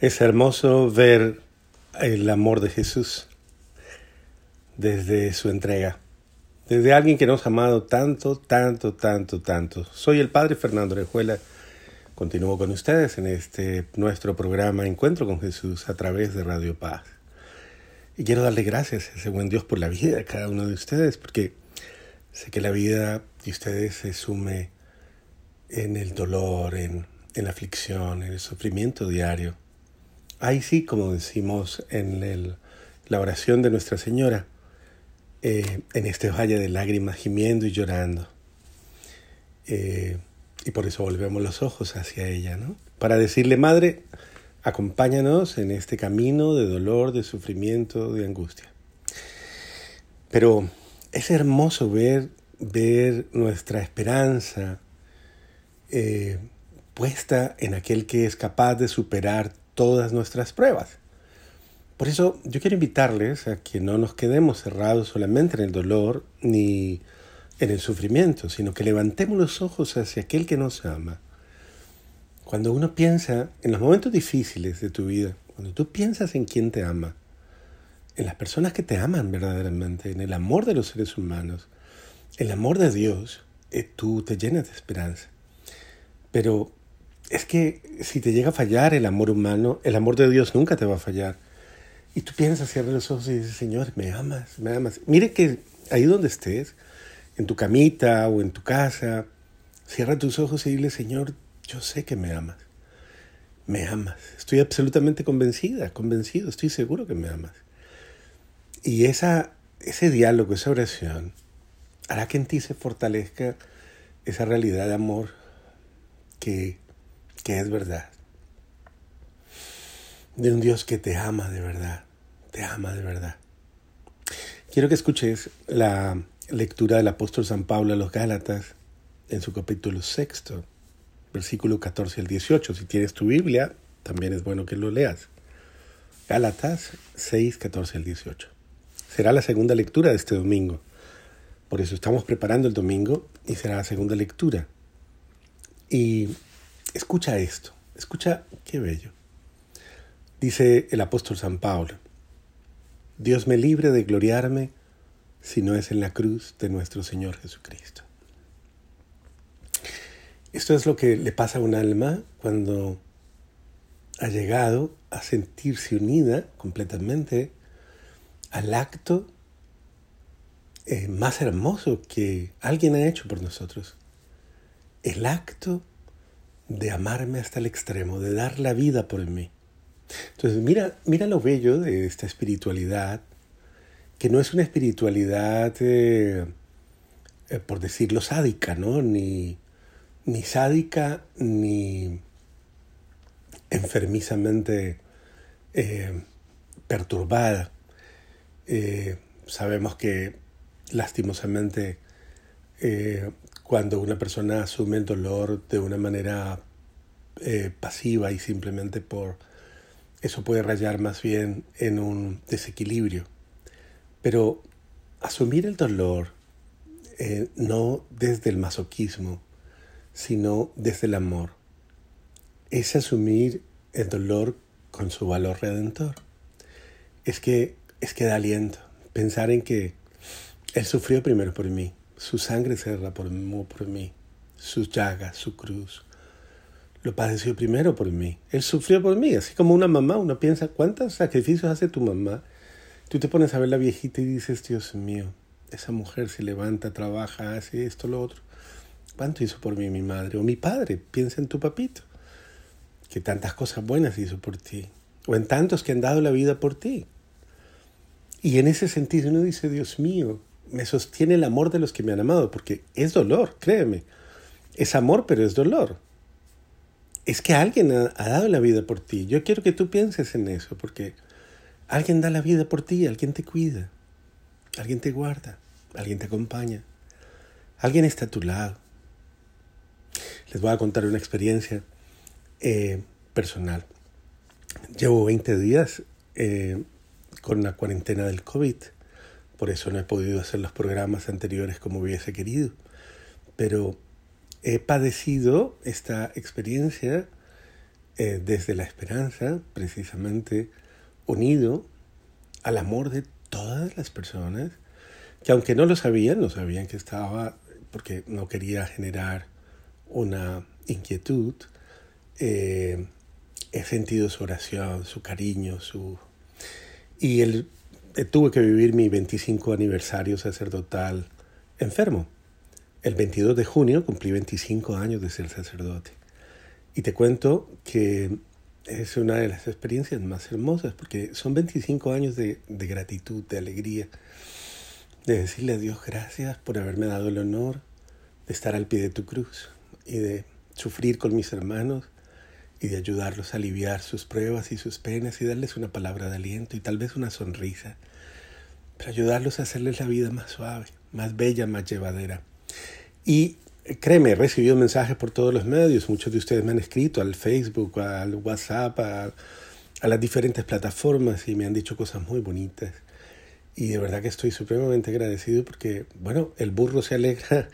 Es hermoso ver el amor de Jesús desde su entrega, desde alguien que nos ha amado tanto, tanto, tanto, tanto. Soy el Padre Fernando Rejuela. Continúo con ustedes en este nuestro programa Encuentro con Jesús a través de Radio Paz. Y quiero darle gracias a ese buen Dios por la vida de cada uno de ustedes, porque sé que la vida de ustedes se sume en el dolor, en, en la aflicción, en el sufrimiento diario Ahí sí, como decimos en la oración de Nuestra Señora, eh, en este valle de lágrimas gimiendo y llorando. Eh, y por eso volvemos los ojos hacia ella, ¿no? Para decirle, Madre, acompáñanos en este camino de dolor, de sufrimiento, de angustia. Pero es hermoso ver, ver nuestra esperanza eh, puesta en aquel que es capaz de superar todas nuestras pruebas. Por eso yo quiero invitarles a que no nos quedemos cerrados solamente en el dolor ni en el sufrimiento, sino que levantemos los ojos hacia aquel que nos ama. Cuando uno piensa en los momentos difíciles de tu vida, cuando tú piensas en quién te ama, en las personas que te aman verdaderamente, en el amor de los seres humanos, el amor de Dios, eh, tú te llenas de esperanza. Pero es que si te llega a fallar el amor humano, el amor de Dios nunca te va a fallar. Y tú piensas, cierras los ojos y dices, Señor, me amas, me amas. Mire que ahí donde estés, en tu camita o en tu casa, cierra tus ojos y dile, Señor, yo sé que me amas. Me amas. Estoy absolutamente convencida, convencido, estoy seguro que me amas. Y esa, ese diálogo, esa oración, hará que en ti se fortalezca esa realidad de amor que que es verdad. De un Dios que te ama de verdad, te ama de verdad. Quiero que escuches la lectura del apóstol San Pablo a los Gálatas en su capítulo sexto, versículo 14 al 18. Si tienes tu Biblia, también es bueno que lo leas. Gálatas 6, 14 al 18. Será la segunda lectura de este domingo. Por eso estamos preparando el domingo y será la segunda lectura. Y Escucha esto, escucha qué bello. Dice el apóstol San Pablo, Dios me libre de gloriarme si no es en la cruz de nuestro Señor Jesucristo. Esto es lo que le pasa a un alma cuando ha llegado a sentirse unida completamente al acto eh, más hermoso que alguien ha hecho por nosotros. El acto de amarme hasta el extremo, de dar la vida por mí. Entonces, mira, mira lo bello de esta espiritualidad, que no es una espiritualidad, eh, eh, por decirlo, sádica, ¿no? Ni, ni sádica, ni enfermizamente eh, perturbada. sabemos que lastimosamente cuando una persona asume el dolor de una manera eh, pasiva y simplemente por eso puede rayar más bien en un desequilibrio. Pero asumir el dolor eh, no desde el masoquismo, sino desde el amor, es asumir el dolor con su valor redentor. Es que, es que da aliento pensar en que Él sufrió primero por mí, su sangre se derramó por mí, sus llagas, su cruz. Lo padeció primero por mí. Él sufrió por mí, así como una mamá. Uno piensa, ¿cuántos sacrificios hace tu mamá? Tú te pones a ver la viejita y dices, Dios mío, esa mujer se levanta, trabaja, hace esto, lo otro. ¿Cuánto hizo por mí mi madre? O mi padre, piensa en tu papito, que tantas cosas buenas hizo por ti. O en tantos que han dado la vida por ti. Y en ese sentido uno dice, Dios mío, me sostiene el amor de los que me han amado, porque es dolor, créeme. Es amor, pero es dolor. Es que alguien ha, dado la vida por ti. Yo quiero que tú pienses en eso, porque alguien da la vida por ti, alguien te cuida, alguien te guarda, alguien te acompaña, alguien está a tu lado. Les voy a contar una experiencia eh, personal. Llevo 20 días eh, con la cuarentena del COVID por eso no he podido hacer los programas anteriores como hubiese querido. Pero he padecido esta experiencia eh, desde la esperanza, precisamente unido al amor de todas las personas, que aunque no lo sabían, no sabían que estaba, porque no quería generar una inquietud, eh, he sentido su oración, su cariño, su... Y eh, tuve que vivir mi 25 aniversario sacerdotal enfermo. El 22 de junio cumplí 25 años de ser sacerdote. Y te cuento que es una de las experiencias más hermosas porque son 25 años de, de gratitud, de alegría, de decirle a Dios gracias por haberme dado el honor de estar al pie de tu cruz y de sufrir con mis hermanos y de ayudarlos a aliviar sus pruebas y sus penas y darles una palabra de aliento y tal vez una sonrisa, para ayudarlos a hacerles la vida más suave, más bella, más llevadera. Y créeme, he recibido mensajes por todos los medios, muchos de ustedes me han escrito al Facebook, al WhatsApp, a, a las diferentes plataformas y me han dicho cosas muy bonitas. Y de verdad que estoy supremamente agradecido porque, bueno, el burro se alegra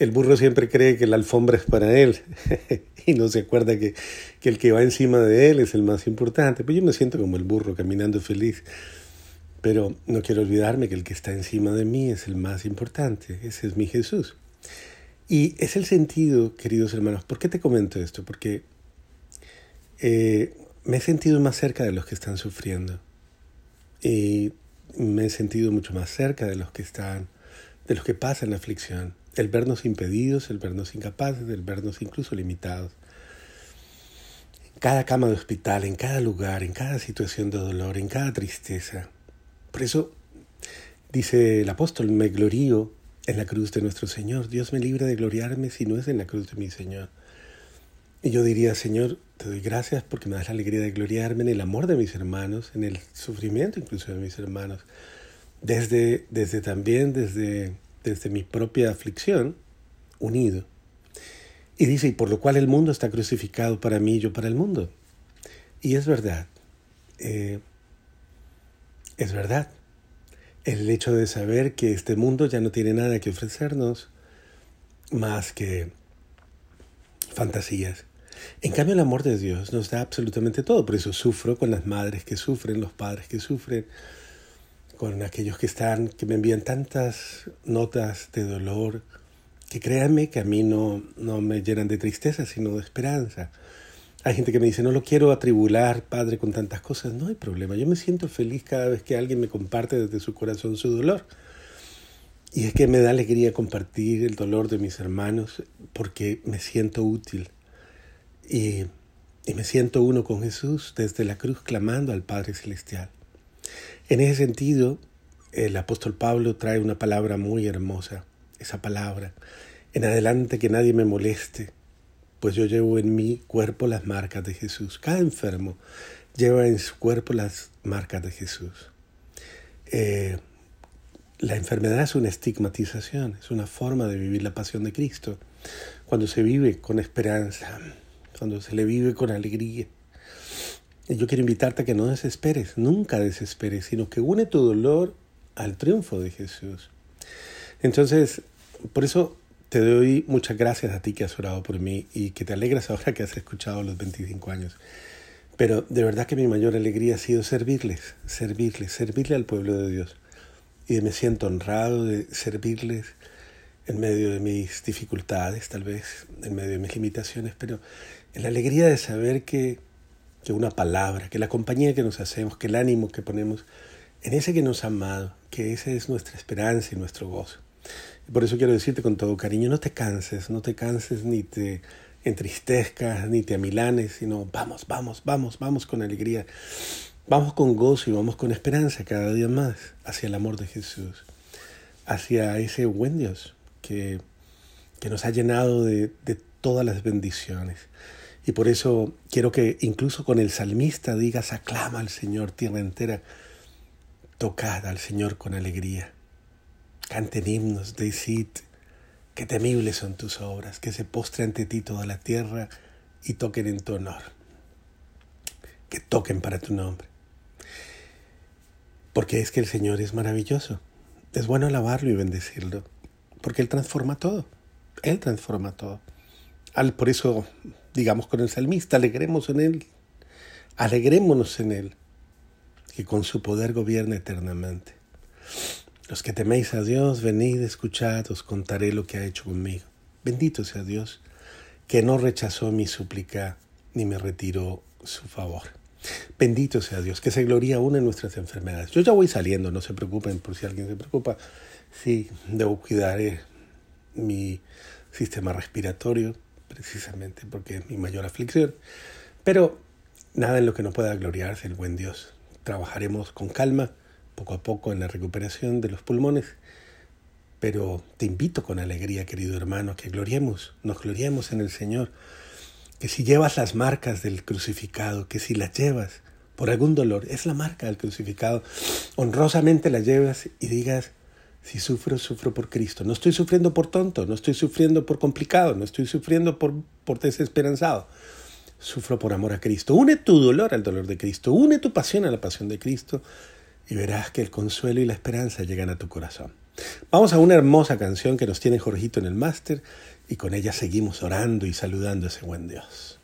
el burro siempre cree que la alfombra es para él y no se acuerda que, que, el que va encima de él es el más importante. Pues yo me siento como el burro caminando feliz. Pero no quiero olvidarme que el que está encima de mí es el más importante. Ese es mi Jesús. Y es el sentido, queridos hermanos. ¿Por qué te comento esto? Porque eh, me he sentido más cerca de los que están sufriendo. Y me he sentido mucho más cerca de los que están, de los que pasan la aflicción el vernos impedidos, el vernos incapaces, el vernos incluso limitados. En cada cama de hospital, en cada lugar, en cada situación de dolor, en cada tristeza. Por eso dice el apóstol, me glorío en la cruz de nuestro Señor. Dios me libra de gloriarme si no es en la cruz de mi Señor. Y yo diría, Señor, te doy gracias porque me das la alegría de gloriarme en el amor de mis hermanos, en el sufrimiento incluso de mis hermanos. Desde, desde también, desde desde mi propia aflicción, unido. Y dice, y por lo cual el mundo está crucificado para mí y yo para el mundo. Y es verdad, eh, es verdad. El hecho de saber que este mundo ya no tiene nada que ofrecernos más que fantasías. En cambio, el amor de Dios nos da absolutamente todo. Por eso sufro con las madres que sufren, los padres que sufren, con aquellos que están, que me envían tantas notas de dolor, que créanme que a mí no, no me llenan de tristeza, sino de esperanza. Hay gente que me dice, no lo quiero atribular, Padre, con tantas cosas. No hay problema. Yo me siento feliz cada vez que alguien me comparte desde su corazón su dolor. Y es que me da alegría compartir el dolor de mis hermanos porque me siento útil. Y, y me siento uno con Jesús desde la cruz clamando al Padre Celestial. En ese sentido, el apóstol Pablo trae una palabra muy hermosa, esa palabra. En adelante que nadie me moleste, pues yo llevo en mi cuerpo las marcas de Jesús. Cada enfermo lleva en su cuerpo las marcas de Jesús. Eh, la enfermedad es una estigmatización, es una forma de vivir la pasión de Cristo. Cuando se vive con esperanza, cuando se le vive con alegría, yo quiero invitarte a que no desesperes, nunca desesperes, sino que une tu dolor al triunfo de Jesús. Entonces, por eso te doy muchas gracias a ti que has orado por mí y que te alegras ahora que has escuchado los 25 años. Pero de verdad que mi mayor alegría ha sido servirles, servirles, servirle al pueblo de Dios. Y me siento honrado de servirles en medio de mis dificultades, tal vez, en medio de mis limitaciones, pero en la alegría de saber que que una palabra, que la compañía que nos hacemos, que el ánimo que ponemos en ese que nos ha amado, que esa es nuestra esperanza y nuestro gozo. Por eso quiero decirte con todo cariño, no te canses, no te canses ni te entristezcas, ni te amilanes, sino vamos, vamos, vamos, vamos con alegría. Vamos con gozo y vamos con esperanza cada día más hacia el amor de Jesús, hacia ese buen Dios que, que nos ha llenado de, de todas las bendiciones. Y por eso quiero que incluso con el salmista digas, aclama al Señor tierra entera, tocad al Señor con alegría. Canten himnos, decid, qué temibles son tus obras, que se postre ante ti toda la tierra y toquen en tu honor. Que toquen para tu nombre. Porque es que el Señor es maravilloso. Es bueno alabarlo y bendecirlo. Porque Él transforma todo. Él transforma todo. Al, por eso digamos con el salmista, alegremos en Él, alegrémonos en Él, que con su poder gobierna eternamente. Los que teméis a Dios, venid, escuchad, os contaré lo que ha hecho conmigo. Bendito sea Dios, que no rechazó mi súplica ni me retiró su favor. Bendito sea Dios, que se gloria aún en nuestras enfermedades. Yo ya voy saliendo, no se preocupen por si alguien se preocupa. Sí, debo cuidar eh, mi sistema respiratorio, precisamente porque es mi mayor aflicción. Pero nada en lo que no pueda gloriarse el buen Dios. Trabajaremos con calma, poco a poco, en la recuperación de los pulmones. Pero te invito con alegría, querido hermano, que gloriemos, nos gloriemos en el Señor. Que si llevas las marcas del crucificado, que si las llevas por algún dolor, es la marca del crucificado, honrosamente la llevas y digas, si sufro, sufro por Cristo. No estoy sufriendo por tonto, no estoy sufriendo por complicado, no estoy sufriendo por, por desesperanzado. Sufro por amor a Cristo. Une tu dolor al dolor de Cristo, une tu pasión a la pasión de Cristo y verás que el consuelo y la esperanza llegan a tu corazón. Vamos a una hermosa canción que nos tiene Jorgito en el máster y con ella seguimos orando y saludando a ese buen Dios.